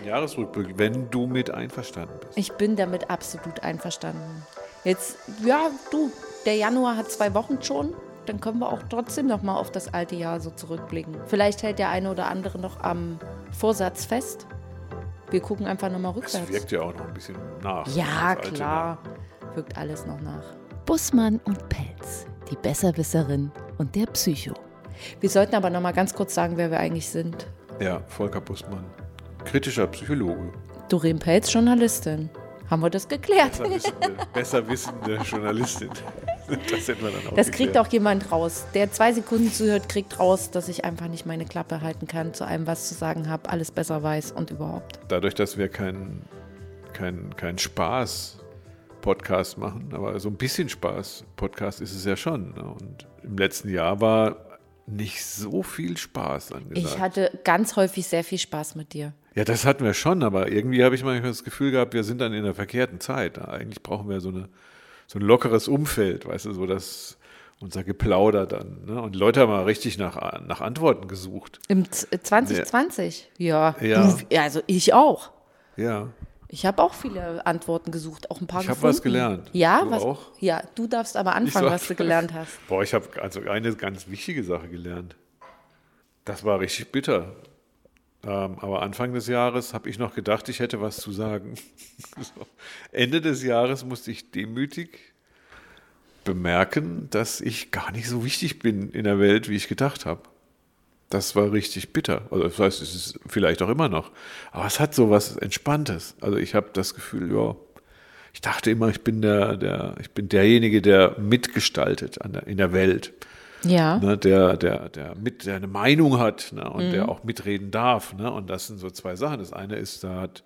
Ein Jahresrückblick, wenn du mit einverstanden bist. Ich bin damit absolut einverstanden. Jetzt, ja, du, der Januar hat zwei Wochen schon. Dann können wir auch trotzdem noch mal auf das alte Jahr so zurückblicken. Vielleicht hält der eine oder andere noch am Vorsatz fest. Wir gucken einfach noch mal rückwärts. Das wirkt ja auch noch ein bisschen nach. Ja, klar. Wirkt alles noch nach. Bussmann und Pelz, die Besserwisserin und der Psycho. Wir sollten aber noch mal ganz kurz sagen, wer wir eigentlich sind. Ja, Volker Bussmann. Kritischer Psychologe. Doreen Pelz, Journalistin. Haben wir das geklärt? Besser wissende, Journalistin. Das hätten wir dann auch Das kriegt auch jemand raus. Der zwei Sekunden zuhört, kriegt raus, dass ich einfach nicht meine Klappe halten kann, zu allem was zu sagen habe, alles besser weiß und überhaupt. Dadurch, dass wir keinen kein, kein Spaß-Podcast machen, aber so ein bisschen Spaß-Podcast ist es ja schon. Ne? Und im letzten Jahr war nicht so viel Spaß angesagt. Ich hatte ganz häufig sehr viel Spaß mit dir. Ja, das hatten wir schon, aber irgendwie habe ich manchmal das Gefühl gehabt, wir sind dann in der verkehrten Zeit. Eigentlich brauchen wir so, eine, so ein lockeres Umfeld, weißt du, so dass unser Geplauder dann. Ne? Und Leute haben mal richtig nach, nach Antworten gesucht. Im Z- äh, 2020? Ja. Ja. Ja, also ich auch. Ja. Ich habe auch viele Antworten gesucht, auch ein paar Ich hab gefunden. was gelernt. Ja, Du was? auch? Ja, du darfst aber anfangen, so was du gelernt hast. Boah, ich habe also eine ganz wichtige Sache gelernt. Das war richtig bitter. Ähm, aber Anfang des Jahres habe ich noch gedacht, ich hätte was zu sagen. so. Ende des Jahres musste ich demütig bemerken, dass ich gar nicht so wichtig bin in der Welt, wie ich gedacht habe. Das war richtig bitter. Also das heißt, es ist vielleicht auch immer noch. Aber es hat so was Entspanntes. Also ich habe das Gefühl, ja, ich dachte immer, ich bin der, der, ich bin derjenige, der mitgestaltet der, in der Welt. Ja. Ne, der, der, der mit, der eine Meinung hat ne, und der auch mitreden darf. Ne, und das sind so zwei Sachen. Das eine ist, da hat,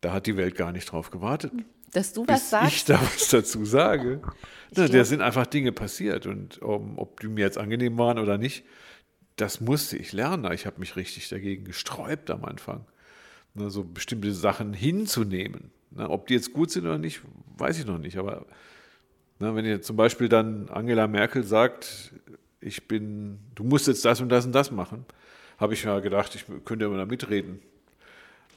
da hat die Welt gar nicht drauf gewartet, Dass du was sagst. ich da was dazu sage. Ne, da sind einfach Dinge passiert und um, ob die mir jetzt angenehm waren oder nicht, das musste ich lernen. Ich habe mich richtig dagegen gesträubt am Anfang, ne, so bestimmte Sachen hinzunehmen. Ne, ob die jetzt gut sind oder nicht, weiß ich noch nicht. Aber ne, wenn jetzt zum Beispiel dann Angela Merkel sagt, ich bin, du musst jetzt das und das und das machen, habe ich ja gedacht, ich könnte immer da mitreden.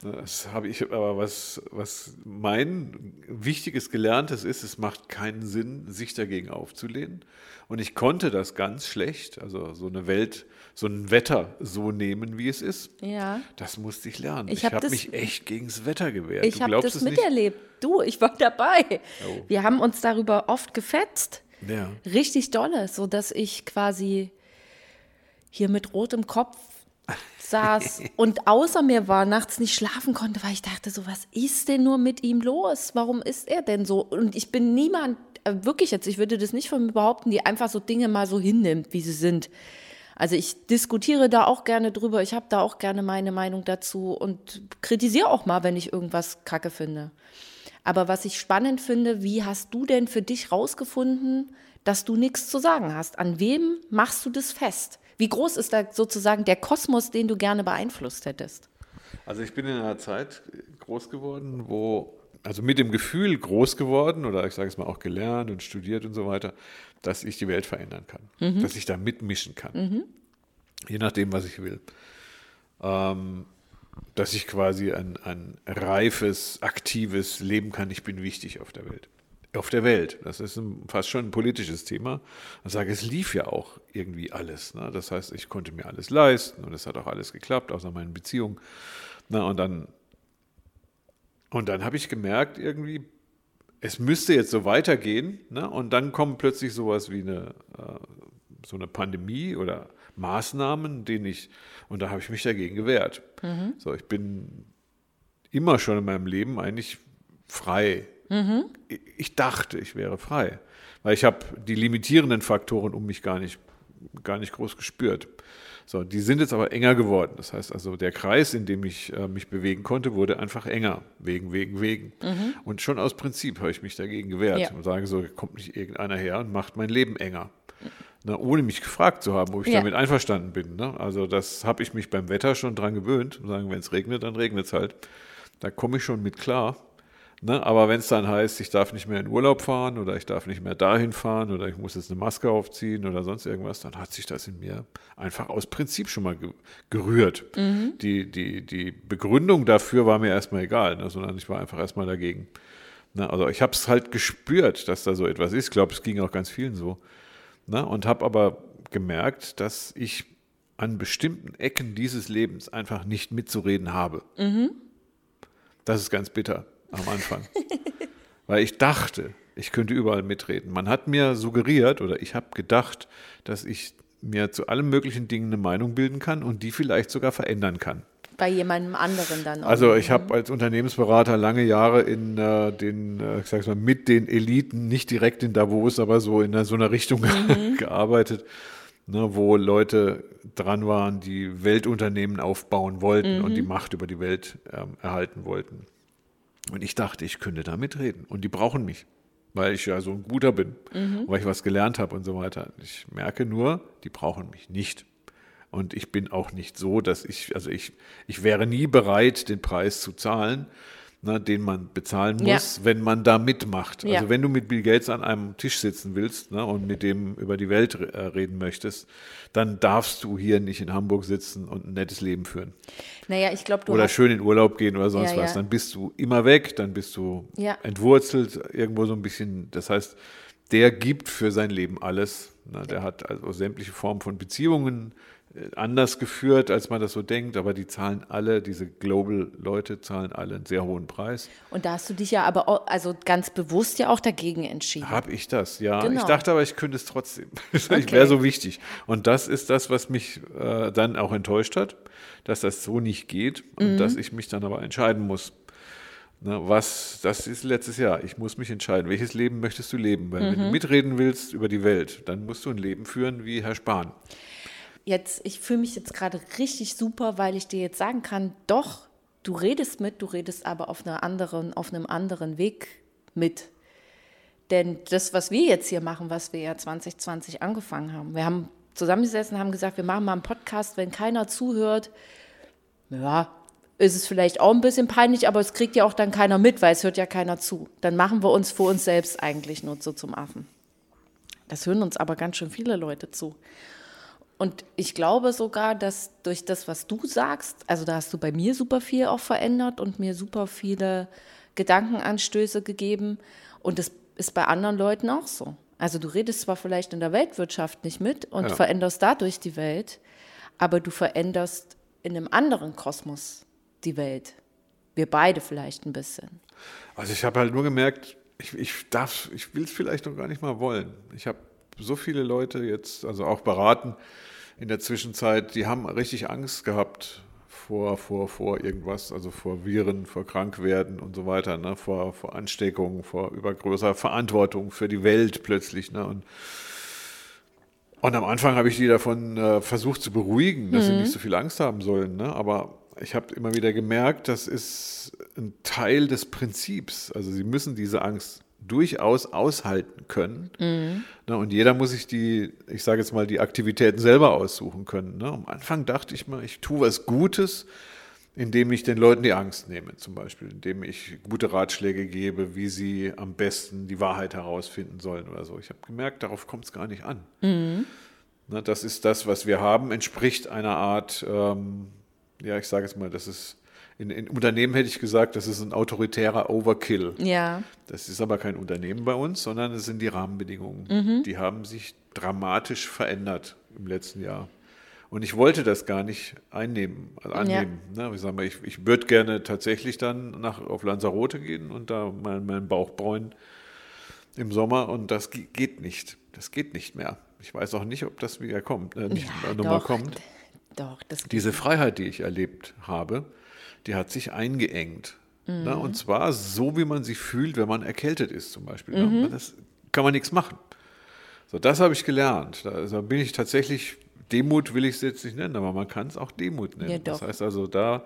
Das habe ich aber was, was mein wichtiges Gelerntes ist, es macht keinen Sinn, sich dagegen aufzulehnen. Und ich konnte das ganz schlecht, also so eine Welt, so ein Wetter so nehmen, wie es ist. Ja. Das musste ich lernen. Ich Ich, hab habe das- mich echt gegen das Wetter gewehrt. Ich habe das es nicht? miterlebt. Du, ich war dabei. Oh. Wir haben uns darüber oft gefetzt. Ja. Richtig dolle, so dass ich quasi hier mit rotem Kopf saß und außer mir war, nachts nicht schlafen konnte, weil ich dachte so, was ist denn nur mit ihm los? Warum ist er denn so? Und ich bin niemand, äh, wirklich jetzt, ich würde das nicht von mir behaupten, die einfach so Dinge mal so hinnimmt, wie sie sind. Also ich diskutiere da auch gerne drüber, ich habe da auch gerne meine Meinung dazu und kritisiere auch mal, wenn ich irgendwas kacke finde. Aber was ich spannend finde, wie hast du denn für dich rausgefunden, dass du nichts zu sagen hast? An wem machst du das fest? Wie groß ist da sozusagen der Kosmos, den du gerne beeinflusst hättest? Also ich bin in einer Zeit groß geworden, wo, also mit dem Gefühl groß geworden, oder ich sage es mal auch gelernt und studiert und so weiter, dass ich die Welt verändern kann, dass ich da mitmischen kann, je nachdem, was ich will. Ähm, dass ich quasi ein, ein reifes, aktives Leben kann. Ich bin wichtig auf der Welt. Auf der Welt. Das ist ein, fast schon ein politisches Thema. Ich sage, es lief ja auch irgendwie alles. Ne? Das heißt, ich konnte mir alles leisten und es hat auch alles geklappt, außer meinen Beziehungen. Na, und dann, und dann habe ich gemerkt, irgendwie, es müsste jetzt so weitergehen. Ne? Und dann kommen plötzlich sowas wie eine, äh, so eine Pandemie oder Maßnahmen, denen ich, und da habe ich mich dagegen gewehrt. So, ich bin immer schon in meinem Leben eigentlich frei. Ich- Ich dachte, ich wäre frei, weil ich habe die limitierenden Faktoren um mich gar nicht, gar nicht groß gespürt. So, die sind jetzt aber enger geworden. Das heißt also, der Kreis, in dem ich äh, mich bewegen konnte, wurde einfach enger. Wegen, wegen, wegen. Und schon aus Prinzip habe ich mich dagegen gewehrt Ja. und sage so, kommt nicht irgendeiner her und macht mein Leben enger. Na, ohne mich gefragt zu haben, ob ich Ja. damit einverstanden bin. Ne? Also das habe ich mich beim Wetter schon dran gewöhnt. Sagen, wenn es regnet, dann regnet es halt. Da komme ich schon mit klar. Ne? Aber wenn es dann heißt, ich darf nicht mehr in Urlaub fahren oder ich darf nicht mehr dahin fahren oder ich muss jetzt eine Maske aufziehen oder sonst irgendwas, dann hat sich das in mir einfach aus Prinzip schon mal ge gerührt. Mhm. Die, die, die Begründung dafür war mir erstmal egal, ne? sondern ich war einfach erstmal dagegen. Ne? Also ich habe es halt gespürt, dass da so etwas ist. Ich glaube, es ging auch ganz vielen so. Ne? Und habe aber gemerkt, dass ich an bestimmten Ecken dieses Lebens einfach nicht mitzureden habe. Mhm. Das ist ganz bitter am Anfang. Weil ich dachte, ich könnte überall mitreden. Man hat mir suggeriert oder ich habe gedacht, dass ich mir zu allen möglichen Dingen eine Meinung bilden kann und die vielleicht sogar verändern kann. Bei jemandem anderen dann auch. Also ich habe als Unternehmensberater lange Jahre in äh, den, äh, ich sag's mal, mit den Eliten, nicht direkt in Davos, aber so in so einer Richtung mhm. gearbeitet, ne, wo Leute dran waren, die Weltunternehmen aufbauen wollten mhm. und die Macht über die Welt ähm, erhalten wollten. Und ich dachte, ich könnte da mitreden. Und die brauchen mich, weil ich ja so ein guter bin, mhm. weil ich was gelernt habe und so weiter. Ich merke nur, die brauchen mich nicht. Und ich bin auch nicht so, dass ich, also ich, ich wäre nie bereit, den Preis zu zahlen, ne, den man bezahlen muss, ja. wenn man da mitmacht. Also ja. wenn du mit Bill Gates an einem Tisch sitzen willst ne, und mit dem über die Welt äh, reden möchtest, dann darfst du hier nicht in Hamburg sitzen und ein nettes Leben führen. Naja, ich glaube, du Oder schön in Urlaub gehen oder sonst ja, was. Dann bist du immer weg, dann bist du entwurzelt irgendwo so ein bisschen. Das heißt, der gibt für sein Leben alles. Ne, der hat also sämtliche Formen von Beziehungen anders geführt, als man das so denkt, aber die zahlen alle, diese Global-Leute zahlen alle einen sehr hohen Preis. Und da hast du dich ja aber auch, also ganz bewusst ja auch dagegen entschieden. Habe ich das, ja. Genau. Ich dachte aber, ich könnte es trotzdem. Okay. Ich wäre so wichtig. Und das ist das, was mich äh, dann auch enttäuscht hat, dass das so nicht geht und mhm. dass ich mich dann aber entscheiden muss. Ne, was, das ist letztes Jahr. Ich muss mich entscheiden, welches Leben möchtest du leben? Wenn, mhm. wenn du mitreden willst über die Welt, dann musst du ein Leben führen wie Herr Spahn jetzt, ich fühle mich jetzt gerade richtig super, weil ich dir jetzt sagen kann, doch, du redest mit, du redest aber auf, einer anderen, auf einem anderen Weg mit. Denn das, was wir jetzt hier machen, was wir ja 2020 angefangen haben, wir haben zusammengesessen und haben gesagt, wir machen mal einen Podcast, wenn keiner zuhört, ja, ist es vielleicht auch ein bisschen peinlich, aber es kriegt ja auch dann keiner mit, weil es hört ja keiner zu. Dann machen wir uns vor uns selbst eigentlich nur so zum Affen. Das hören uns aber ganz schön viele Leute zu. Und ich glaube sogar, dass durch das, was du sagst, also da hast du bei mir super viel auch verändert und mir super viele Gedankenanstöße gegeben. Und das ist bei anderen Leuten auch so. Also du redest zwar vielleicht in der Weltwirtschaft nicht mit und ja. veränderst dadurch die Welt, aber du veränderst in einem anderen Kosmos die Welt. Wir beide vielleicht ein bisschen. Also ich habe halt nur gemerkt, ich, ich darf, ich will es vielleicht noch gar nicht mal wollen. Ich habe so viele Leute jetzt, also auch beraten in der Zwischenzeit, die haben richtig Angst gehabt vor, vor, vor irgendwas, also vor Viren, vor Krankwerden und so weiter, ne? vor, vor Ansteckungen, vor übergrößerer Verantwortung für die Welt plötzlich. Ne? Und, und am Anfang habe ich die davon äh, versucht zu beruhigen, dass mhm. sie nicht so viel Angst haben sollen. Ne? Aber ich habe immer wieder gemerkt, das ist ein Teil des Prinzips. Also sie müssen diese Angst durchaus aushalten können. Mhm. Ne, und jeder muss sich die, ich sage jetzt mal, die Aktivitäten selber aussuchen können. Ne? Am Anfang dachte ich mal, ich tue was Gutes, indem ich den Leuten die Angst nehme, zum Beispiel, indem ich gute Ratschläge gebe, wie sie am besten die Wahrheit herausfinden sollen oder so. Ich habe gemerkt, darauf kommt es gar nicht an. Mhm. Ne, das ist das, was wir haben, entspricht einer Art, ähm, ja, ich sage jetzt mal, das ist in, in, Unternehmen hätte ich gesagt, das ist ein autoritärer Overkill. Ja. Das ist aber kein Unternehmen bei uns, sondern es sind die Rahmenbedingungen. Mhm. Die haben sich dramatisch verändert im letzten Jahr. Und ich wollte das gar nicht einnehmen, also annehmen. Ja. Ne? Ich, sag ich, ich würde gerne tatsächlich dann nach, auf Lanzarote gehen und da meinen mein Bauch bräunen im Sommer und das geht nicht. Das geht nicht mehr. Ich weiß auch nicht, ob das wieder kommt, äh, nicht ja, nochmal kommt. Doch, das Diese Freiheit, die ich erlebt habe, die hat sich eingeengt. Mhm. Ne? Und zwar so, wie man sich fühlt, wenn man erkältet ist zum Beispiel. Ne? Mhm. Das kann man nichts machen. So, das habe ich gelernt. Da also bin ich tatsächlich, Demut will ich es jetzt nicht nennen, aber man kann es auch Demut nennen. Ja, das heißt also, da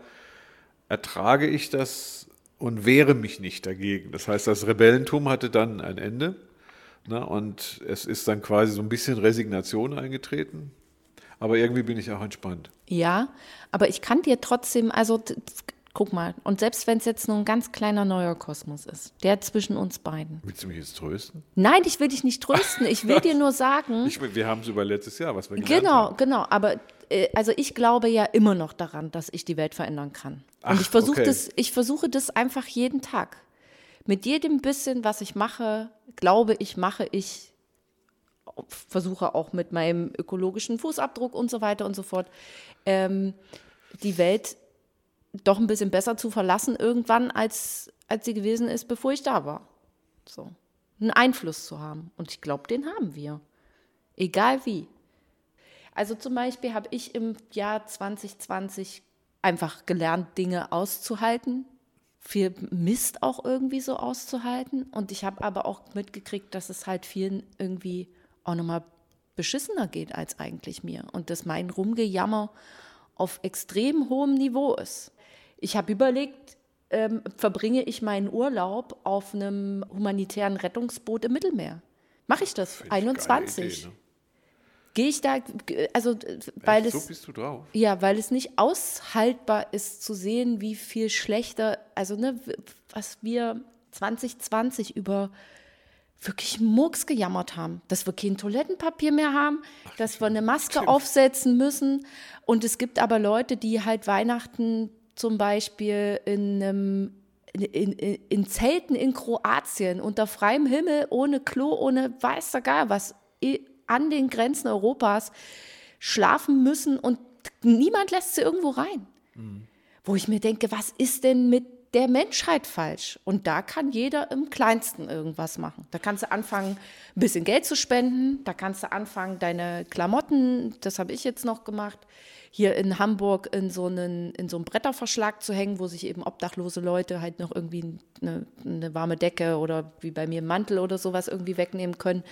ertrage ich das und wehre mich nicht dagegen. Das heißt, das Rebellentum hatte dann ein Ende. Ne? Und es ist dann quasi so ein bisschen Resignation eingetreten. Aber irgendwie bin ich auch entspannt. Ja, aber ich kann dir trotzdem, also Guck mal. Und selbst wenn es jetzt nur ein ganz kleiner neuer Kosmos ist, der zwischen uns beiden. Willst du mich jetzt trösten? Nein, ich will dich nicht trösten. Ich will dir nur sagen. Ich, wir haben es über letztes Jahr, was wir gelernt Genau, haben. genau. Aber äh, also ich glaube ja immer noch daran, dass ich die Welt verändern kann. Und Ach, ich versuche okay. das, ich versuche das einfach jeden Tag. Mit jedem bisschen, was ich mache, glaube ich, mache ich, versuche auch mit meinem ökologischen Fußabdruck und so weiter und so fort, ähm, die Welt doch ein bisschen besser zu verlassen irgendwann, als, als sie gewesen ist, bevor ich da war. So. Einen Einfluss zu haben. Und ich glaube, den haben wir. Egal wie. Also zum Beispiel habe ich im Jahr 2020 einfach gelernt, Dinge auszuhalten, viel Mist auch irgendwie so auszuhalten. Und ich habe aber auch mitgekriegt, dass es halt vielen irgendwie auch nochmal beschissener geht als eigentlich mir. Und dass mein Rumgejammer auf extrem hohem Niveau ist. Ich habe überlegt, ähm, verbringe ich meinen Urlaub auf einem humanitären Rettungsboot im Mittelmeer? Mache ich das? Geile 21. Idee, ne? Gehe ich da, also weil Echt? es so bist du drauf. ja, weil es nicht aushaltbar ist zu sehen, wie viel schlechter, also ne, was wir 2020 über wirklich Murks gejammert haben, dass wir kein Toilettenpapier mehr haben, dass wir eine Maske aufsetzen müssen. Und es gibt aber Leute, die halt Weihnachten zum Beispiel in einem in, in, in Zelten in Kroatien unter freiem Himmel, ohne Klo, ohne weiß der Geil was, an den Grenzen Europas schlafen müssen und niemand lässt sie irgendwo rein. Wo ich mir denke, was ist denn mit der Menschheit falsch? Und da kann jeder im Kleinsten irgendwas machen. Da kannst du anfangen, ein bisschen Geld zu spenden. Da kannst du anfangen, deine Klamotten, das habe ich jetzt noch gemacht, hier in Hamburg in so einen, in so einen Bretterverschlag zu hängen, wo sich eben obdachlose Leute halt noch irgendwie eine, eine warme Decke oder wie bei mir einen Mantel oder sowas irgendwie wegnehmen können.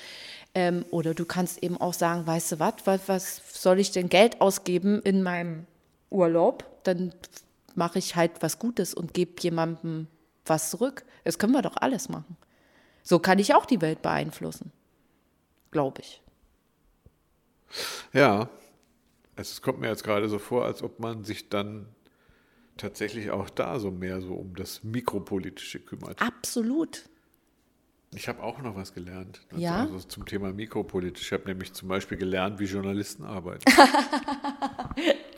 Ähm, oder du kannst eben auch sagen, weißt du was, was, was soll ich denn Geld ausgeben in meinem Urlaub? Dann mache ich halt was Gutes und gebe jemandem was zurück. Das können wir doch alles machen. So kann ich auch die Welt beeinflussen. Glaube ich. Ja, es kommt mir jetzt gerade so vor, als ob man sich dann tatsächlich auch da so mehr so um das Mikropolitische kümmert. Absolut. Ich habe auch noch was gelernt. Also, Ja? also zum Thema Mikropolitisch. Ich habe nämlich zum Beispiel gelernt, wie Journalisten arbeiten.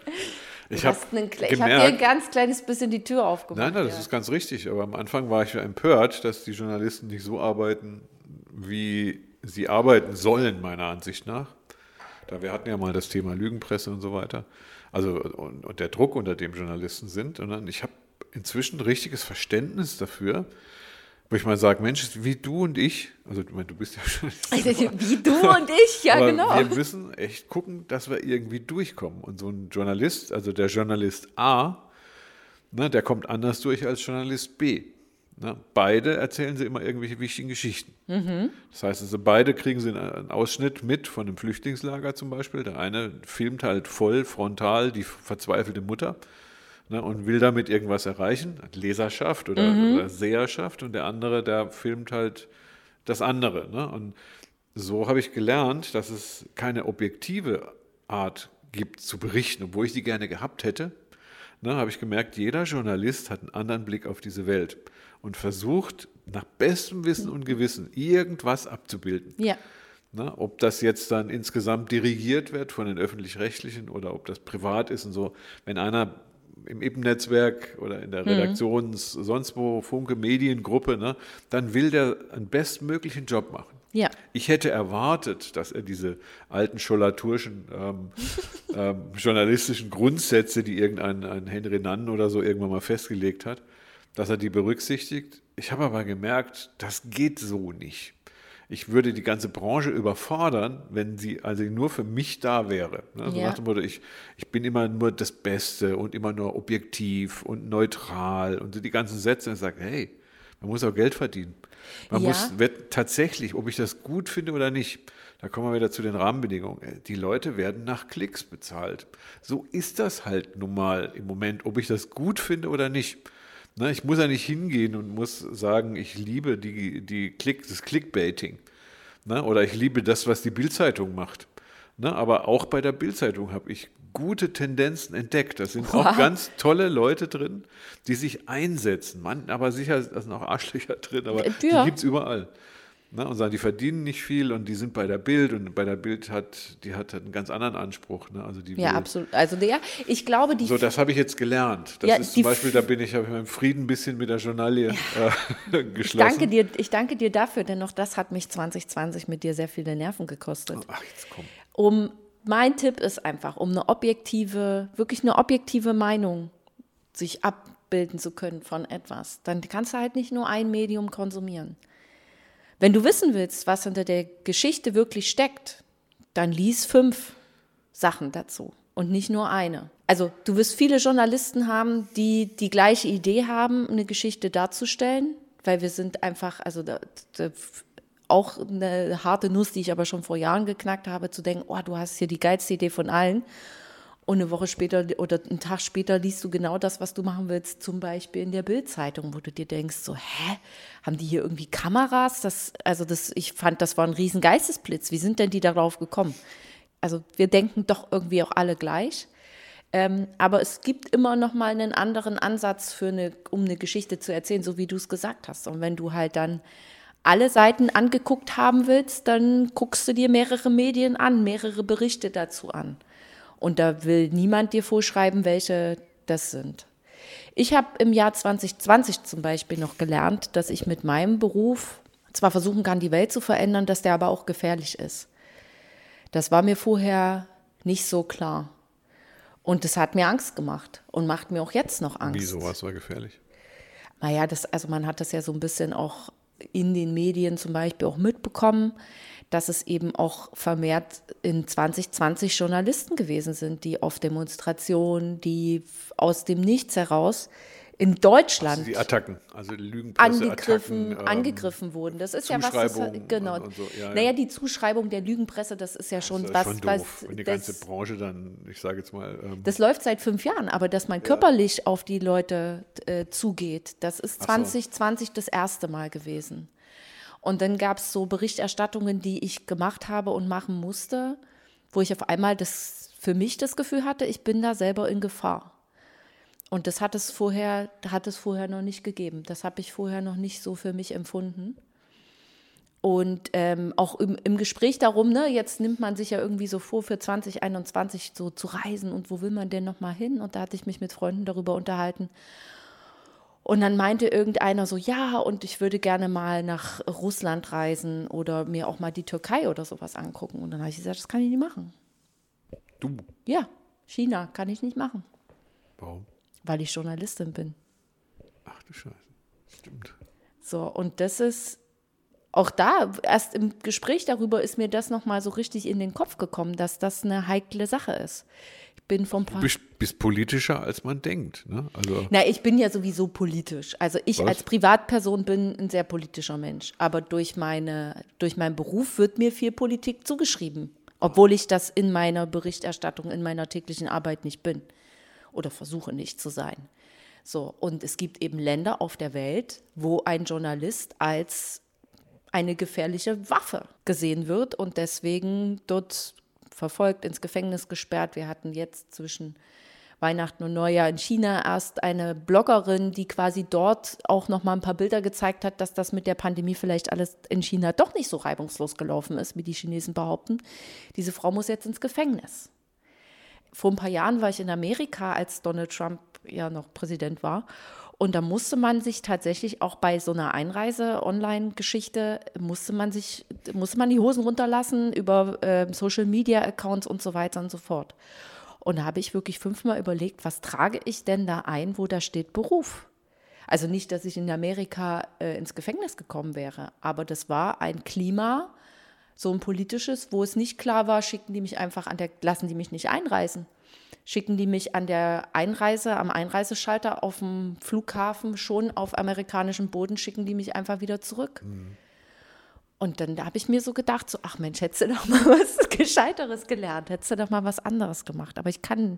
ich habe habe dir ein ganz kleines bisschen die Tür aufgemacht. nein, nein, das ja. ist ganz richtig. Aber am Anfang war ich ja empört, dass die Journalisten nicht so arbeiten, wie sie arbeiten sollen, meiner Ansicht nach. Da wir hatten ja mal das Thema Lügenpresse und so weiter. Also und, und der Druck, unter dem Journalisten sind. Und dann, ich habe inzwischen richtiges Verständnis dafür, wo ich mal sage, Mensch, wie du und ich, also ich meine, du bist ja Journalist. Wie du und ich, ja genau. Wir müssen echt gucken, dass wir irgendwie durchkommen. Und so ein Journalist, also der Journalist A, ne, der kommt anders durch als Journalist B. Ne? Beide erzählen sie immer irgendwelche wichtigen Geschichten. Das heißt, also beide kriegen sie einen Ausschnitt mit von einem Flüchtlingslager zum Beispiel. Der eine filmt halt voll frontal die verzweifelte Mutter ne, und will damit irgendwas erreichen, Leserschaft oder, oder Seherschaft. Und der andere, der filmt halt das andere. Ne? Und so habe ich gelernt, dass es keine objektive Art gibt zu berichten, obwohl ich die gerne gehabt hätte. Ne, habe ich gemerkt, jeder Journalist hat einen anderen Blick auf diese Welt und versucht nach bestem Wissen und Gewissen irgendwas abzubilden. Ja. Ne, ob das jetzt dann insgesamt dirigiert wird von den öffentlich-rechtlichen oder ob das privat ist und so. Wenn einer im IPN-Netzwerk oder in der Redaktions-, sonst wo, Funke, Mediengruppe, ne, dann will der einen bestmöglichen Job machen. Ja. Ich hätte erwartet, dass er diese alten scholaturschen ähm, ähm, journalistischen Grundsätze, die irgendein ein Henry Nann oder so irgendwann mal festgelegt hat, dass er die berücksichtigt. Ich habe aber gemerkt, das geht so nicht. Ich würde die ganze Branche überfordern, wenn sie also nur für mich da wäre. Ne? Also Ja. nach dem Motto, ich, ich bin immer nur das Beste und immer nur objektiv und neutral und so die ganzen Sätze und ich sage, hey, man muss auch Geld verdienen. Man Ja. muss tatsächlich, ob ich das gut finde oder nicht, da kommen wir wieder zu den Rahmenbedingungen. Äh, Die Leute werden nach Klicks bezahlt. So ist das halt nun mal im Moment, ob ich das gut finde oder nicht. Ne, ich muss ja nicht hingehen und muss sagen, ich liebe die, die Klick, das Clickbaiting. Ne, oder ich liebe das, was die Bildzeitung macht. Ne, aber auch bei der Bildzeitung habe ich gute Tendenzen entdeckt. Da sind auch ganz tolle Leute drin, die sich einsetzen. Man, aber sicher da sind auch Arschlöcher drin, aber Ja. die gibt es überall. Ne, und sagen, die verdienen nicht viel und die sind bei der Bild und bei der Bild hat, die hat einen ganz anderen Anspruch. Ne? Also die Ja, will- absolut. Also der, ich glaube, die So, das habe ich jetzt gelernt. Das Ja, ist zum Beispiel, da bin ich, habe ich meinen Frieden ein bisschen mit der Journalie äh, Ich geschlossen. danke, dir, ich danke dir dafür, denn auch das hat mich 2020 mit dir sehr viele Nerven gekostet. Ach, jetzt komm. Um, mein Tipp ist einfach, um eine objektive, wirklich eine objektive Meinung sich abbilden zu können von etwas, dann kannst du halt nicht nur ein Medium konsumieren. Wenn du wissen willst, was hinter der Geschichte wirklich steckt, dann lies fünf Sachen dazu und nicht nur eine. Also du wirst viele Journalisten haben, die die gleiche Idee haben, eine Geschichte darzustellen, weil wir sind einfach, also da, da, auch eine harte Nuss, die ich aber schon vor Jahren geknackt habe, zu denken, oh, du hast hier die geilste Idee von allen. Und eine Woche später oder einen Tag später liest du genau das, was du machen willst, zum Beispiel in der Bildzeitung, wo du dir denkst, so, hä, haben die hier irgendwie Kameras? Das, also das, ich fand, das war ein riesen Geistesblitz. Wie sind denn die darauf gekommen? Also wir denken doch irgendwie auch alle gleich. Ähm, aber es gibt immer noch mal einen anderen Ansatz für eine, um eine Geschichte zu erzählen, so wie du es gesagt hast. Und wenn du halt dann alle Seiten angeguckt haben willst, dann guckst du dir mehrere Medien an, mehrere Berichte dazu an. Und da will niemand dir vorschreiben, welche das sind. Ich habe im Jahr 2020 zum Beispiel noch gelernt, dass ich mit meinem Beruf zwar versuchen kann, die Welt zu verändern, dass der aber auch gefährlich ist. Das war mir vorher nicht so klar. Und das hat mir Angst gemacht und macht mir auch jetzt noch Angst. Wieso war gefährlich? Naja, das, also man hat das ja so ein bisschen auch in den Medien zum Beispiel auch mitbekommen, dass es eben auch vermehrt in 2020 Journalisten gewesen sind, die auf Demonstrationen, die aus dem Nichts heraus in Deutschland Also die Attacken, also Lügenpresse, angegriffen, Attacken, ähm, angegriffen wurden. Das ist ja was, das, genau. und- und so, ja, ja. Naja, die Zuschreibung der Lügenpresse, das ist ja schon Das ist was, schon was doof. Wenn die das, ganze Branche dann, ich sage jetzt mal, ähm, das läuft seit fünf Jahren, aber dass man körperlich auf die Leute äh, zugeht, das ist so. 2020 das erste Mal gewesen. Und dann gab es so Berichterstattungen, die ich gemacht habe und machen musste, wo ich auf einmal das für mich das Gefühl hatte, ich bin da selber in Gefahr. Und das hat es vorher, hat es vorher noch nicht gegeben. Das habe ich vorher noch nicht so für mich empfunden. Und ähm, auch im, im Gespräch darum, ne, jetzt nimmt man sich ja irgendwie so vor, für 2021 so zu reisen und wo will man denn nochmal hin? Und da hatte ich mich mit Freunden darüber unterhalten. Und dann meinte irgendeiner so, ja, und ich würde gerne mal nach Russland reisen oder mir auch mal die Türkei oder sowas angucken. Und dann habe ich gesagt, das kann ich nicht machen. du, Ja, China kann ich nicht machen, warum? Weil ich Journalistin bin. Ach du Scheiße, stimmt. So, und das ist auch da, erst im Gespräch darüber ist mir das nochmal so richtig in den Kopf gekommen, dass das eine heikle Sache ist. Ich bin vom Du bist, bist politischer, als man denkt. Ne? Also, Na, ich bin ja sowieso politisch. Also ich Was? als Privatperson bin ein sehr politischer Mensch. Aber durch, meine, durch meinen Beruf wird mir viel Politik zugeschrieben. Obwohl ich das in meiner Berichterstattung, in meiner täglichen Arbeit nicht bin. Oder versuche nicht zu sein. So, und es gibt eben Länder auf der Welt, wo ein Journalist als eine gefährliche Waffe gesehen wird und deswegen dort verfolgt, ins Gefängnis gesperrt. Wir hatten jetzt zwischen Weihnachten und Neujahr in China erst eine Bloggerin, die quasi dort auch noch mal ein paar Bilder gezeigt hat, dass das mit der Pandemie vielleicht alles in China doch nicht so reibungslos gelaufen ist, wie die Chinesen behaupten. Diese Frau muss jetzt ins Gefängnis. Vor ein paar Jahren war ich in Amerika, als Donald Trump ja noch Präsident war. Und da musste man sich tatsächlich auch bei so einer Einreise-Online-Geschichte, musste man sich, musste man die Hosen runterlassen über äh, Social-Media-Accounts und so weiter und so fort. Und da habe ich wirklich fünfmal überlegt, was trage ich denn da ein, wo da steht Beruf? Also nicht, dass ich in Amerika äh, ins Gefängnis gekommen wäre, aber das war ein Klima, so ein politisches, wo es nicht klar war, schicken die mich einfach an der, lassen die mich nicht einreisen. Schicken die mich an der Einreise, am Einreiseschalter auf dem Flughafen schon auf amerikanischem Boden, schicken die mich einfach wieder zurück. Und dann habe ich mir so gedacht, so, ach Mensch, hättest du doch mal was Gescheiteres gelernt, hättest du doch mal was anderes gemacht. Aber ich kann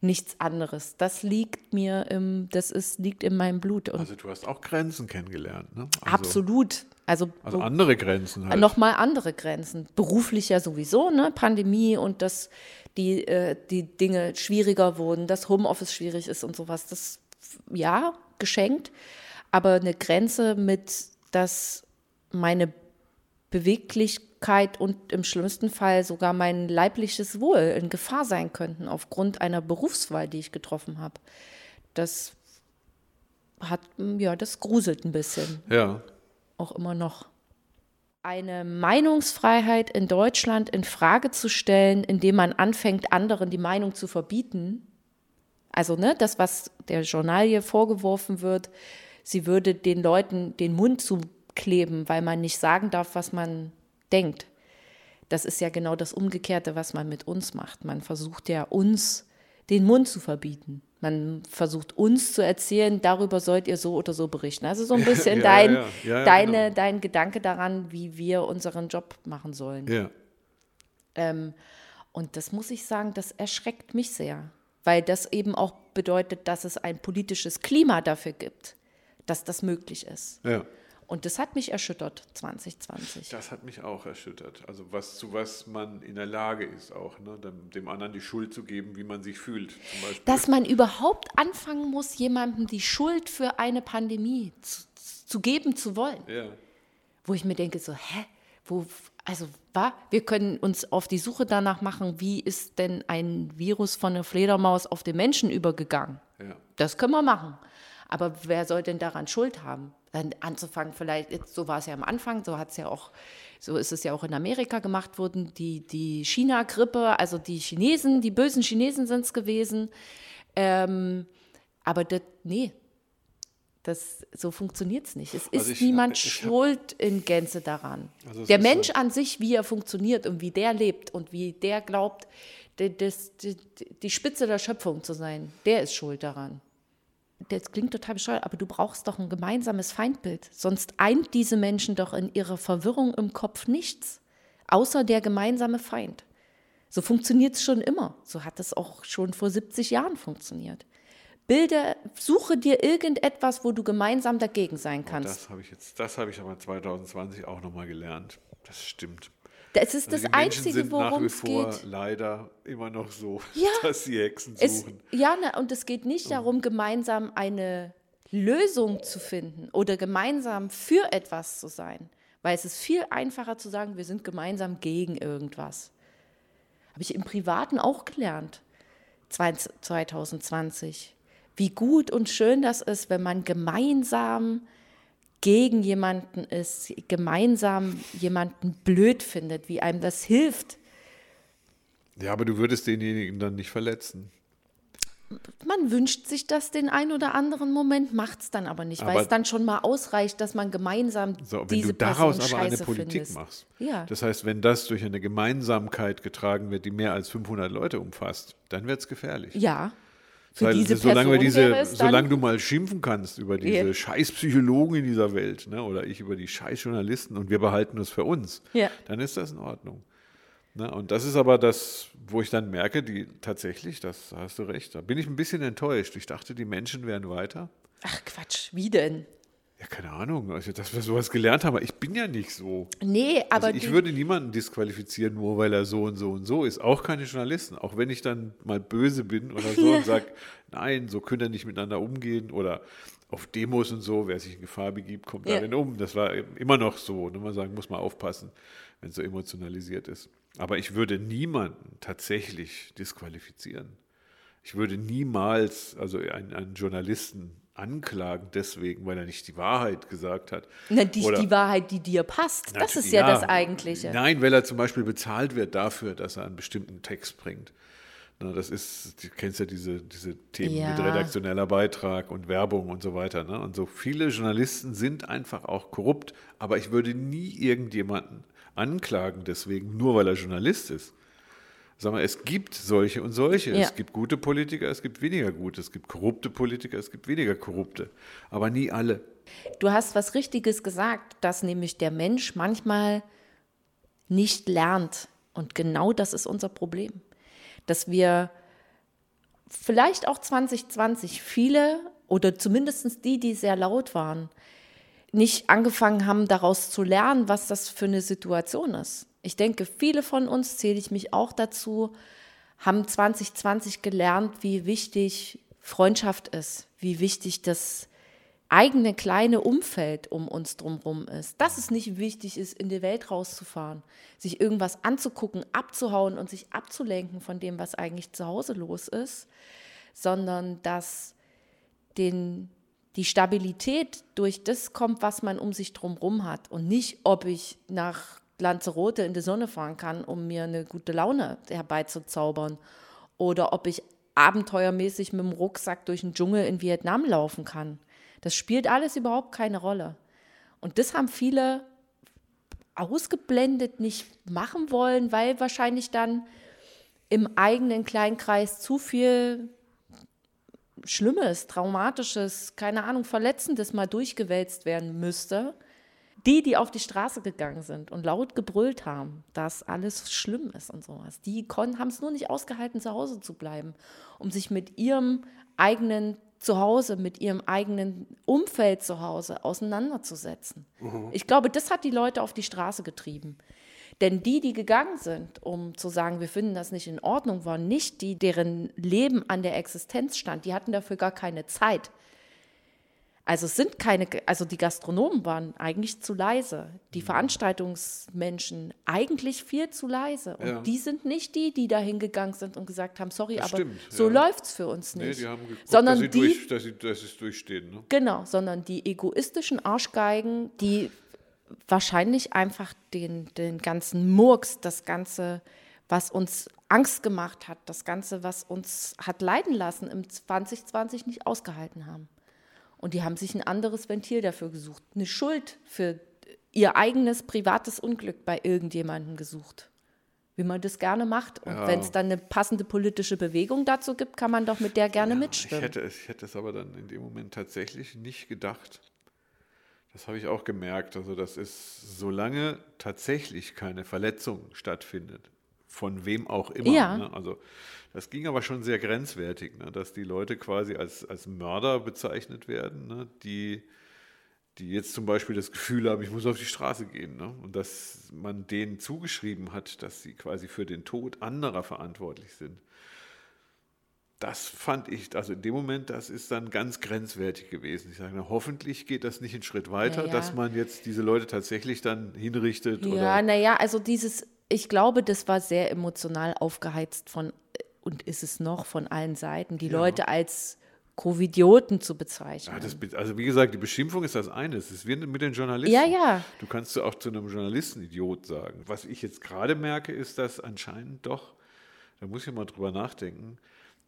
nichts anderes. Das liegt mir im, das ist, liegt in meinem Blut. Und also du hast auch Grenzen kennengelernt. Ne? Also, absolut. Also, Also andere Grenzen halt. nochmal andere Grenzen. Beruflich ja sowieso, ne? Pandemie und das, die, äh, die Dinge schwieriger wurden, dass Homeoffice schwierig ist und sowas. Das, ja, geschenkt. Aber eine Grenze mit, dass meine Beweglichkeit und im schlimmsten Fall sogar mein leibliches Wohl in Gefahr sein könnten aufgrund einer Berufswahl, die ich getroffen habe. Das hat, ja, das gruselt ein bisschen. Ja. Auch immer noch. Eine Meinungsfreiheit in Deutschland in Frage zu stellen, indem man anfängt, anderen die Meinung zu verbieten. Also, ne, das, was der Journalie vorgeworfen wird, sie würde den Leuten den Mund zukleben, weil man nicht sagen darf, was man denkt. Das ist ja genau das Umgekehrte, was man mit uns macht. Man versucht ja uns den Mund zu verbieten. Man versucht uns zu erzählen, darüber sollt ihr so oder so berichten. Also so ein bisschen Ja, dein, ja, ja. Deine, genau. dein Gedanke daran, wie wir unseren Job machen sollen. Ja. Ähm, und das muss ich sagen, das erschreckt mich sehr, weil das eben auch bedeutet, dass es ein politisches Klima dafür gibt, dass das möglich ist. Ja. Und das hat mich erschüttert 2020. Das hat mich auch erschüttert. Also was zu was man in der Lage ist, auch ne? dem, anderen die Schuld zu geben, wie man sich fühlt. Zum Beispiel. Dass man überhaupt anfangen muss, jemandem die Schuld für eine Pandemie zu, zu geben zu wollen. ja. wo ich mir denke, so, hä? Wo, also, wa? Wir können uns auf die Suche danach machen, wie ist denn ein Virus von einer Fledermaus auf den Menschen übergegangen? Ja. Das können wir machen. Aber wer soll denn daran Schuld haben? Dann anzufangen, vielleicht, jetzt, so war es ja am Anfang, so hat es ja auch, so ist es ja auch in Amerika gemacht worden, die, die China-Grippe, also die Chinesen, die bösen Chinesen sind es gewesen. Ähm, aber das, nee, das, so funktioniert es nicht. Es ist Also ich- niemand ich hab- schuld in Gänze daran. Also der Mensch so- an sich, wie er funktioniert und wie der lebt und wie der glaubt, die, das, die, die Spitze der Schöpfung zu sein, der ist schuld daran. Das klingt total bescheuert, aber du brauchst doch ein gemeinsames Feindbild. Sonst eint diese Menschen doch in ihrer Verwirrung im Kopf nichts, außer der gemeinsame Feind. So funktioniert es schon immer. So hat es auch schon vor 70 Jahren funktioniert. Bilde, suche dir irgendetwas, wo du gemeinsam dagegen sein kannst. Das habe ich jetzt, das habe ich aber 2020 auch nochmal gelernt. Das stimmt. Das ist Also das Einzige, worum wie es vor geht. leider immer noch so, Ja. dass sie Hexen Es, suchen. ja, na, und es geht nicht darum, gemeinsam eine Lösung zu finden oder gemeinsam für etwas zu sein. Weil es ist viel einfacher zu sagen, wir sind gemeinsam gegen irgendwas. Habe ich im Privaten auch gelernt, 2020. Wie gut und schön das ist, wenn man gemeinsam gegen jemanden ist, gemeinsam jemanden blöd findet, wie einem das hilft. Ja, aber du würdest denjenigen dann nicht verletzen. Man wünscht sich das den einen oder anderen Moment, macht es dann aber nicht, weil Aber- es dann schon mal ausreicht, dass man gemeinsam So, wenn diese du daraus Person aber eine scheiße Politik findest. machst. Ja. Das heißt, wenn das durch eine Gemeinsamkeit getragen wird, die mehr als 500 Leute umfasst, dann wird es gefährlich. Ja. Für Weil diese solange, Person diese, wäre es dann, solange du mal schimpfen kannst über diese Ja. scheiß Psychologen in dieser Welt, ne, oder ich über die scheiß Journalisten und wir behalten es für uns, Ja. dann ist das in Ordnung. Ne, und das ist aber das, wo ich dann merke, die tatsächlich, das da hast du recht, da bin ich ein bisschen enttäuscht. Ich dachte, die Menschen wären weiter. Ach Quatsch, wie denn? Ja, keine Ahnung, also, dass wir sowas gelernt haben, ich bin ja nicht so. Nee, aber Also ich würde niemanden disqualifizieren, nur weil er so und so und so ist. Auch keine Journalisten. Auch wenn ich dann mal böse bin oder so und sage, nein, so können wir nicht miteinander umgehen oder auf Demos und so, wer sich in Gefahr begibt, kommt Ja. darin um. Das war immer noch so. Ne? Man sagen, muss man aufpassen, wenn es so emotionalisiert ist. Aber ich würde niemanden tatsächlich disqualifizieren. Ich würde niemals, also einen, einen Journalisten anklagen deswegen, weil er nicht die Wahrheit gesagt hat. na, die, Oder- die Wahrheit, die dir passt, das ist ja, das Eigentliche. Nein, weil er zum Beispiel bezahlt wird dafür, dass er einen bestimmten Text bringt. Na, das ist, du kennst ja diese, diese Themen Ja. mit redaktioneller Beitrag und Werbung und so weiter. Ne? Und so viele Journalisten sind einfach auch korrupt, aber ich würde nie irgendjemanden anklagen deswegen, nur weil er Journalist ist. Sag mal, es gibt solche und solche. Ja. Es gibt gute Politiker, es gibt weniger gute. Es gibt korrupte Politiker, es gibt weniger korrupte. Aber nie alle. Du hast was Richtiges gesagt, dass nämlich der Mensch manchmal nicht lernt. Und genau das ist unser Problem. Dass wir vielleicht auch 2020 viele oder zumindest die, die sehr laut waren, nicht angefangen haben, daraus zu lernen, was das für eine Situation ist. Ich denke, viele von uns, zähle ich mich auch dazu, haben 2020 gelernt, wie wichtig Freundschaft ist, wie wichtig das eigene kleine Umfeld um uns drumherum ist. Dass es nicht wichtig ist, in die Welt rauszufahren, sich irgendwas anzugucken, abzuhauen und sich abzulenken von dem, was eigentlich zu Hause los ist, sondern dass den, die Stabilität durch das kommt, was man um sich drumherum hat und nicht, ob ich nach Lanzarote in die Sonne fahren kann, um mir eine gute Laune herbeizuzaubern oder ob ich abenteuermäßig mit dem Rucksack durch den Dschungel in Vietnam laufen kann. Das spielt alles überhaupt keine Rolle. Und das haben viele ausgeblendet nicht machen wollen, weil wahrscheinlich dann im eigenen Kleinkreis zu viel Schlimmes, Traumatisches, keine Ahnung, Verletzendes mal durchgewälzt werden müsste. Die, die auf die Straße gegangen sind und laut gebrüllt haben, dass alles schlimm ist und sowas, die haben es nur nicht ausgehalten, zu Hause zu bleiben, um sich mit ihrem eigenen Zuhause, mit ihrem eigenen Umfeld zu Hause auseinanderzusetzen. Mhm. Ich glaube, das hat die Leute auf die Straße getrieben. Denn die, die gegangen sind, um zu sagen, wir finden das nicht in Ordnung, waren nicht die, deren Leben an der Existenz stand. Die hatten dafür gar keine Zeit. Also es sind keine, also die Gastronomen waren eigentlich zu leise, die mhm. Veranstaltungsmenschen eigentlich viel zu leise. Und ja. die sind nicht die, die da hingegangen sind und gesagt haben, sorry, das aber stimmt, so ja. läuft es für uns nicht. Nee, die haben geguckt, sondern dass sie, die, durch, dass sie, dass sie durchstehen. Ne? Genau, sondern die egoistischen Arschgeigen, die wahrscheinlich einfach den, den ganzen Murks, das Ganze, was uns Angst gemacht hat, das Ganze, was uns hat leiden lassen, im 2020 nicht ausgehalten haben. Und die haben sich ein anderes Ventil dafür gesucht, eine Schuld für ihr eigenes privates Unglück bei irgendjemandem gesucht. Wie man das gerne macht. Und ja. wenn es dann eine passende politische Bewegung dazu gibt, kann man doch mit der gerne ja, mitschwimmen. Ich hätte, ich hätte es aber dann in dem Moment tatsächlich nicht gedacht. Das habe ich auch gemerkt. Also, das ist, solange tatsächlich keine Verletzung stattfindet, von wem auch immer. Ja. Ne? Also, das ging aber schon sehr grenzwertig, ne? dass die Leute quasi als, als Mörder bezeichnet werden, ne? die, die jetzt zum Beispiel das Gefühl haben, ich muss auf die Straße gehen. Ne? Und dass man denen zugeschrieben hat, dass sie quasi für den Tod anderer verantwortlich sind. Das fand ich, also in dem Moment, das ist dann ganz grenzwertig gewesen. Ich sage, na, hoffentlich geht das nicht einen Schritt weiter, ja, ja. dass man jetzt diese Leute tatsächlich dann hinrichtet. Ja, naja, also dieses, ich glaube, das war sehr emotional aufgeheizt von und ist es noch von allen Seiten, die ja. Leute als Covidioten zu bezeichnen. Ja, das, also wie gesagt, die Beschimpfung ist das eine. Es ist wie mit den Journalisten. Ja, ja. Du kannst auch zu einem Journalisten Idiot sagen. Was ich jetzt gerade merke, ist, dass anscheinend doch, da muss ich mal drüber nachdenken,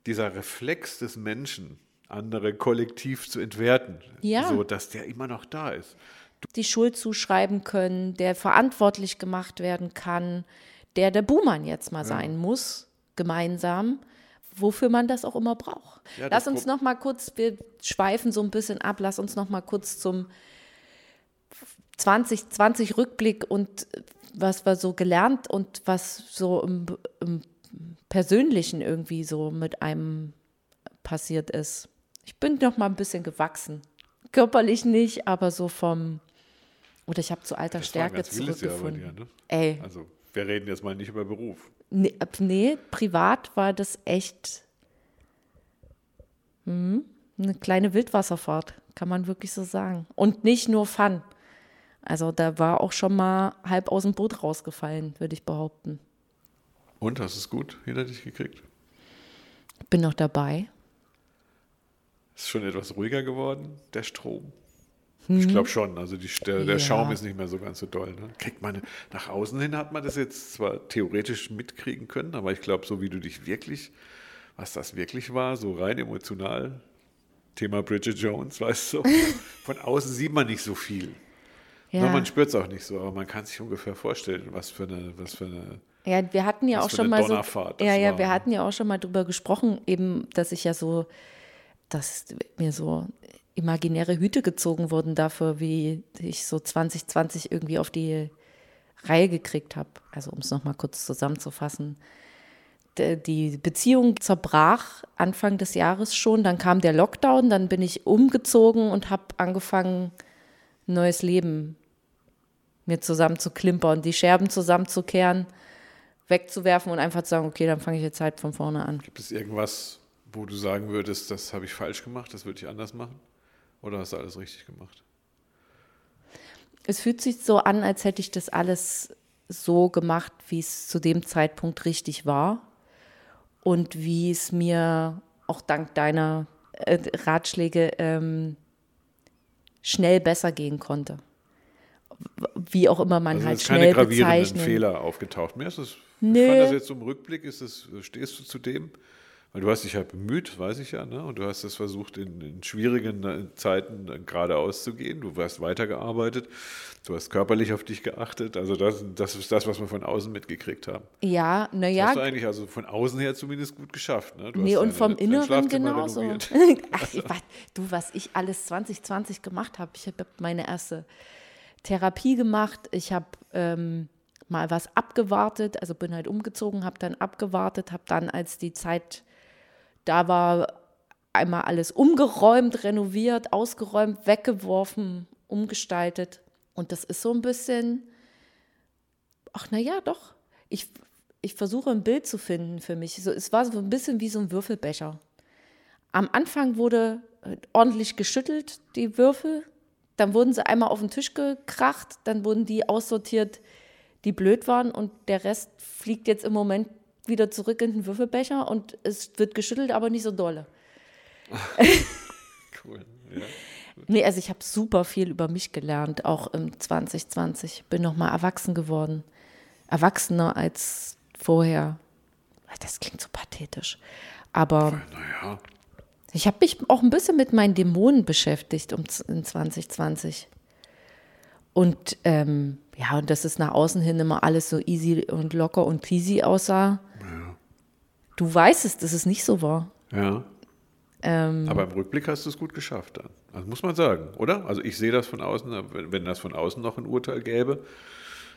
dieser Reflex des Menschen, andere kollektiv zu entwerten, ja. so dass der immer noch da ist. Du die Schuld zuschreiben können, der verantwortlich gemacht werden kann, der der Buhmann jetzt mal ja. sein muss gemeinsam, wofür man das auch immer braucht. Ja, lass uns noch mal kurz, wir schweifen so ein bisschen ab, lass uns noch mal kurz zum 2020 Rückblick und was wir so gelernt und was so im, im Persönlichen irgendwie so mit einem passiert ist. Ich bin noch mal ein bisschen gewachsen. Körperlich nicht, aber so vom, oder ich habe zu alter das Stärke zurückgefunden. Dir, ne? Ey. Also wir reden jetzt mal nicht über Beruf. Nee, nee privat war das echt mh, eine kleine Wildwasserfahrt, kann man wirklich so sagen. Und nicht nur Fun. Also da war auch schon mal halb aus dem Boot rausgefallen, würde ich behaupten. Und hast du es gut hinter dich gekriegt? Bin noch dabei. Ist schon etwas ruhiger geworden, der Strom? Mhm. Ich glaube schon. Also die, der, der ja. Schaum ist nicht mehr so ganz so doll. Ne? Kriegt man nach außen hin hat man das jetzt zwar theoretisch mitkriegen können, aber ich glaube, so wie du dich wirklich, was das wirklich war, so rein emotional, Thema Bridget Jones, weißt du, von außen sieht man nicht so viel. Ja. Na, man spürt es auch nicht so, aber man kann sich ungefähr vorstellen, was für eine, was für eine ja, wir hatten ja auch schon mal so, ja, ja, wir hatten ja auch schon mal drüber gesprochen, eben, dass ich ja so, dass mir so imaginäre Hüte gezogen wurden dafür, wie ich so 2020 irgendwie auf die Reihe gekriegt habe. Also um es nochmal kurz zusammenzufassen. Die Beziehung zerbrach Anfang des Jahres schon, dann kam der Lockdown, dann bin ich umgezogen und habe angefangen, ein neues Leben mir zusammenzuklimpern, die Scherben zusammenzukehren wegzuwerfen und einfach zu sagen, okay, dann fange ich jetzt halt von vorne an. Gibt es irgendwas, wo du sagen würdest, das habe ich falsch gemacht, das würde ich anders machen? Oder hast du alles richtig gemacht? Es fühlt sich so an, als hätte ich das alles so gemacht, wie es zu dem Zeitpunkt richtig war und wie es mir auch dank deiner äh, Ratschläge ähm, schnell besser gehen konnte. Wie auch immer man Also halt es ist keine schnell gravierenden bezeichnen. Fehler aufgetaucht. Mir ist es, ich Nee. fand das jetzt im Rückblick, ist es, stehst du zu dem? Weil du hast dich halt bemüht, weiß ich ja, ne? und du hast es versucht, in, in schwierigen äh, Zeiten äh, geradeaus zu gehen. Du hast weitergearbeitet, du hast körperlich auf dich geachtet. Also das, das ist das, was wir von außen mitgekriegt haben. Ja, Das naja, hast du eigentlich also von außen her zumindest gut geschafft. Ne? Du Nee, und deine- vom Inneren genauso. Ach, du, was ich alles 2020 gemacht habe. Ich habe meine erste Therapie gemacht. Ich habe ähm, mal was abgewartet, also bin halt umgezogen, habe dann abgewartet, habe dann, als die Zeit da war, einmal alles umgeräumt, renoviert, ausgeräumt, weggeworfen, umgestaltet. Und das ist so ein bisschen, ach na ja, doch. Ich, ich versuche ein Bild zu finden für mich. So, es war so ein bisschen wie so ein Würfelbecher. Am Anfang wurde ordentlich geschüttelt, die Würfel. Dann wurden sie einmal auf den Tisch gekracht, dann wurden die aussortiert, die blöd waren und der Rest fliegt jetzt im Moment wieder zurück in den Würfelbecher und es wird geschüttelt, aber nicht so dolle. Cool. Ja. Nee, also ich habe super viel über mich gelernt, auch im 2020. Bin noch mal erwachsen geworden. Erwachsener als vorher. Das klingt so pathetisch. Aber Naja, ich habe mich auch ein bisschen mit meinen Dämonen beschäftigt um, in 2020. Und ähm, ja, und dass es nach außen hin immer alles so easy und locker und peasy aussah. Du weißt es, dass es nicht so war. ja. Ähm, Aber im Rückblick hast du es gut geschafft dann. Also muss man sagen, oder? Also ich sehe das von außen, wenn, wenn das von außen noch ein Urteil gäbe,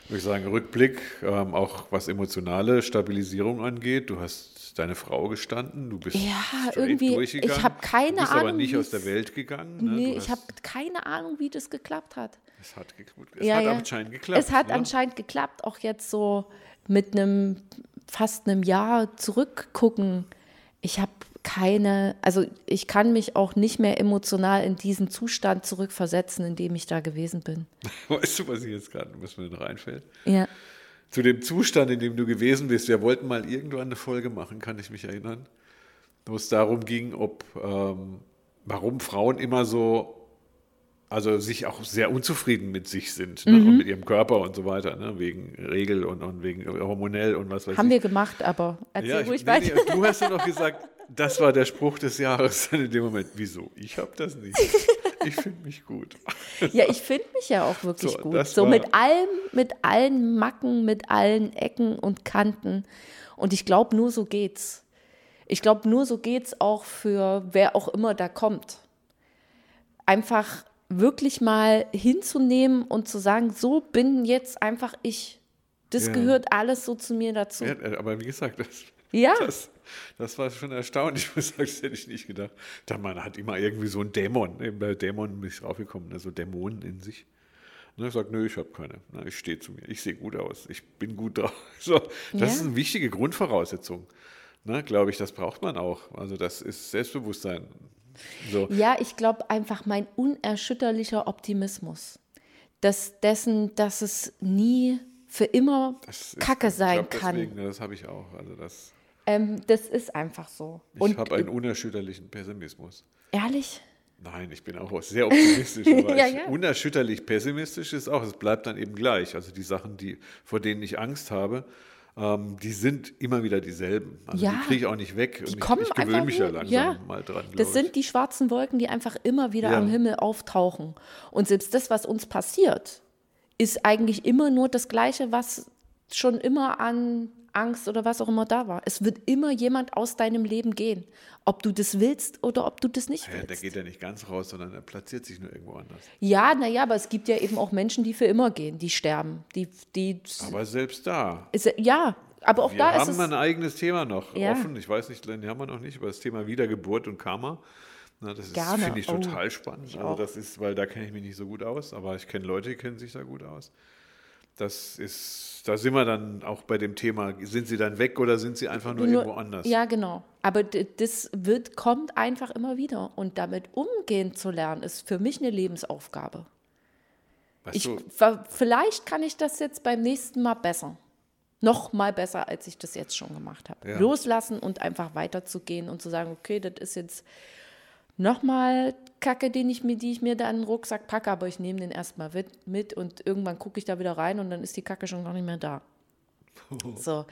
würde ich sagen, Rückblick, ähm, auch was emotionale Stabilisierung angeht. Du hast deine Frau gestanden, du bist Ja, irgendwie, durchgegangen. ich habe keine du bist aber Ahnung, nicht aus der Welt gegangen. Ne? nee, ich habe keine Ahnung, wie das geklappt hat. Es hat, es ja, hat ja. anscheinend geklappt. Es hat ne? anscheinend geklappt, auch jetzt so mit einem fast einem Jahr zurückgucken. Ich habe keine, also ich kann mich auch nicht mehr emotional in diesen Zustand zurückversetzen, in dem ich da gewesen bin. Weißt du, was ich jetzt gerade, was mir noch einfällt? Ja. Zu dem Zustand, in dem du gewesen bist. Wir wollten mal irgendwann eine Folge machen, kann ich mich erinnern, wo es darum ging, ob ähm, warum Frauen immer so, also sich auch sehr unzufrieden mit sich sind ne? Mhm. und mit ihrem Körper und so weiter, ne? wegen Regel und, und wegen hormonell und was weiß Haben ich. wir gemacht, aber erzähl ja, ruhig ich, weiter. nee, nee, du hast ja noch gesagt, das war der Spruch des Jahres in dem Moment. Wieso? Ich habe das nicht. Ich finde mich gut. Ja, ich finde mich ja auch wirklich So, gut. So mit allem, mit allen Macken, mit allen Ecken und Kanten. Und ich glaube, nur so geht's. Ich glaube, nur so geht's auch für wer auch immer da kommt. Einfach wirklich mal hinzunehmen und zu sagen, so bin jetzt einfach ich. Das Ja. gehört alles so zu mir dazu. Ja, äh, aber wie gesagt, das, Ja. das, das war schon erstaunlich. Ich muss sagen, das hätte ich nicht gedacht. Da man hat immer irgendwie so einen Dämon, eben bei Dämon bin ich draufgekommen, ne, so Dämonen in sich. Und er sagt, nö, ich habe keine. Na, ich stehe zu mir. Ich sehe gut aus. Ich bin gut drauf. So, das Ja. ist eine wichtige Grundvoraussetzung. Ne, Glaube ich, das braucht man auch. Also das ist Selbstbewusstsein. So. Ja, ich glaube einfach mein unerschütterlicher Optimismus. Dass dessen, dass es nie für immer Das ist- Kacke sein glaub, kann. Deswegen, das habe ich auch. Also das, Ähm, das ist einfach so. ich habe einen unerschütterlichen Pessimismus. ehrlich, Nein, ich bin auch sehr optimistisch, aber Ja, ja. unerschütterlich pessimistisch ist auch, es bleibt dann eben gleich. Also die Sachen, die, vor denen ich Angst habe, ähm, die sind immer wieder dieselben. Also Ja. die kriege ich auch nicht weg. die Und kommen ich, ich gewöhne mich ja langsam ja. mal dran. das sind ich. die schwarzen Wolken, die einfach immer wieder Ja. am Himmel auftauchen. Und selbst das, was uns passiert, ist eigentlich immer nur das Gleiche, was schon immer an Angst oder was auch immer da war. Es wird immer jemand aus deinem Leben gehen, ob du das willst oder ob du das nicht ja, der willst. geht ja nicht ganz raus, sondern er platziert sich nur irgendwo anders. Ja, naja, aber es gibt ja eben auch Menschen, die für immer gehen, die sterben. Die, die, Aber selbst da. ist, ja, aber auch Wir da ist haben es. ein eigenes Thema noch Ja. offen. Ich weiß nicht, den haben wir noch nicht, aber das Thema Wiedergeburt und Karma. Na, das finde ich Oh, total spannend. ich Also das ist, weil da kenne ich mich nicht so gut aus, aber ich kenne Leute, die kennen sich da gut aus. Das ist, da sind wir dann auch bei dem Thema, sind sie dann weg oder sind sie einfach nur, Nur- irgendwo anders? Ja, genau. Aber das wird, kommt einfach immer wieder. Und damit umgehen zu lernen, ist für mich eine Lebensaufgabe. Weißt Ich, vielleicht kann ich das jetzt beim nächsten Mal besser. Noch mal besser, als ich das jetzt schon gemacht habe. Ja. Loslassen und einfach weiterzugehen und zu sagen, okay, das ist jetzt noch mal Kacke, den ich mir, die ich mir da in den Rucksack packe, aber ich nehme den erstmal mit, und irgendwann gucke ich da wieder rein und dann ist die Kacke schon gar nicht mehr da. So,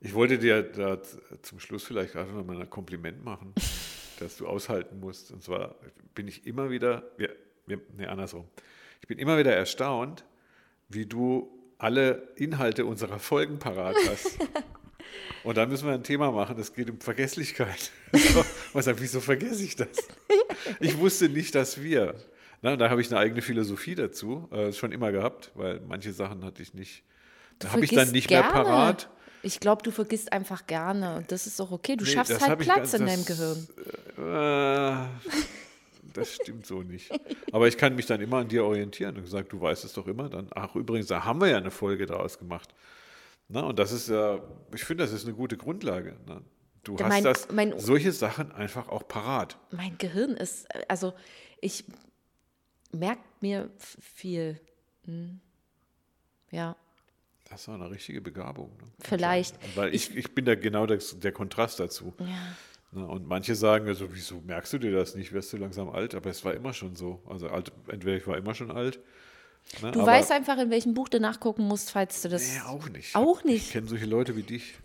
ich wollte dir da zum Schluss vielleicht gerade noch mal ein Kompliment machen, dass du aushalten musst. Und zwar bin ich immer wieder, wir, nee, andersrum. Ich bin immer wieder erstaunt, wie du alle Inhalte unserer Folgen parat hast. Und da müssen wir ein Thema machen, das geht um Vergesslichkeit. Was sagt, wieso vergesse ich das? Ich wusste nicht, dass wir, na, da habe ich eine eigene Philosophie dazu, äh, schon immer gehabt, weil manche Sachen hatte ich nicht, da habe ich dann nicht gerne. mehr parat. Ich glaube, du vergisst einfach gerne und das ist auch okay. Du Nee, schaffst halt Platz ganz- in deinem Gehirn. Äh, das stimmt so nicht. Aber ich kann mich dann immer an dir orientieren und gesagt, du weißt es doch immer. Dann, ach, übrigens, da haben wir ja eine Folge daraus gemacht. Na, und das ist ja, ich finde, das ist eine gute Grundlage. Ne? Du hast mein- das, mein- solche Sachen einfach auch parat. Mein Gehirn ist, also ich merke mir viel. Hm. Ja, Das war eine richtige Begabung. Ne? Vielleicht. Weil ich, ich bin da genau das, der Kontrast dazu. ja. Ne? Und manche sagen, also, wieso merkst du dir das nicht? Wirst du langsam alt? Aber es war immer schon so. Also alt, entweder ich war immer schon alt. Ne? Du aber, weißt einfach, in welchem Buch du nachgucken musst, falls du das. Nee, auch nicht. Auch Ich nicht. kenne solche Leute wie dich.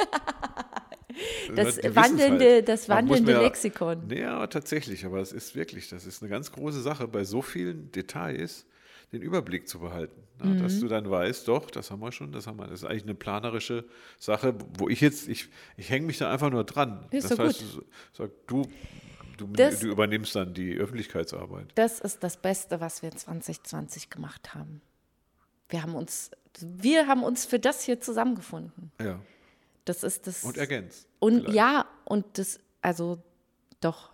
Das Die wissen's wandelnde- das Man muss wandelnde mir- Lexikon. Nee, aber tatsächlich, aber es ist wirklich, das ist eine ganz große Sache, bei so vielen Details den Überblick zu behalten. Ne? Mhm. Dass du dann weißt, doch, das haben wir schon, das haben wir. Das ist eigentlich eine planerische Sache, wo ich jetzt, ich, ich hänge mich da einfach nur dran. Ist das heißt, gut. du, sag, du, du, Das- du übernimmst dann die Öffentlichkeitsarbeit. Das ist das Beste, was wir 2020 gemacht haben. Wir haben uns, wir haben uns für das hier zusammengefunden. Ja. Das ist das. Und ergänzt. Und vielleicht. ja, und das, also doch,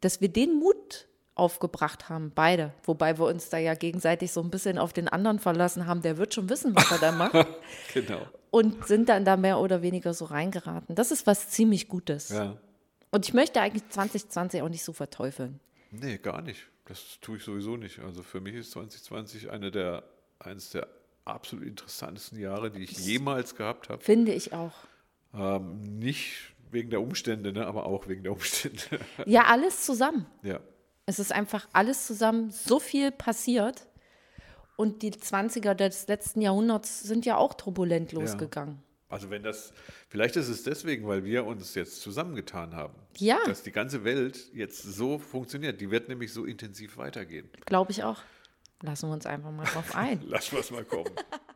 dass wir den Mut aufgebracht haben, beide. Wobei wir uns da ja gegenseitig so ein bisschen auf den anderen verlassen haben, der wird schon wissen, was er da macht. Genau. Und sind dann da mehr oder weniger so reingeraten. Das ist was ziemlich Gutes. Ja. Und ich möchte eigentlich 2020 auch nicht so verteufeln. Nee, gar nicht. Das tue ich sowieso nicht. Also für mich ist 2020 eine der, eines der absolut interessantesten Jahre, die ich jemals gehabt habe. Finde ich auch. Ähm, nicht wegen der Umstände, ne, aber auch wegen der Umstände. Ja, alles zusammen. ja. Es ist einfach alles zusammen so viel passiert. Und die 20er des letzten Jahrhunderts sind ja auch turbulent losgegangen. Also wenn das, vielleicht ist es deswegen, weil wir uns jetzt zusammengetan haben. Ja. Dass die ganze Welt jetzt so funktioniert. Die wird nämlich so intensiv weitergehen. Glaube ich auch. Lassen wir uns einfach mal drauf ein. Lass was mal kommen.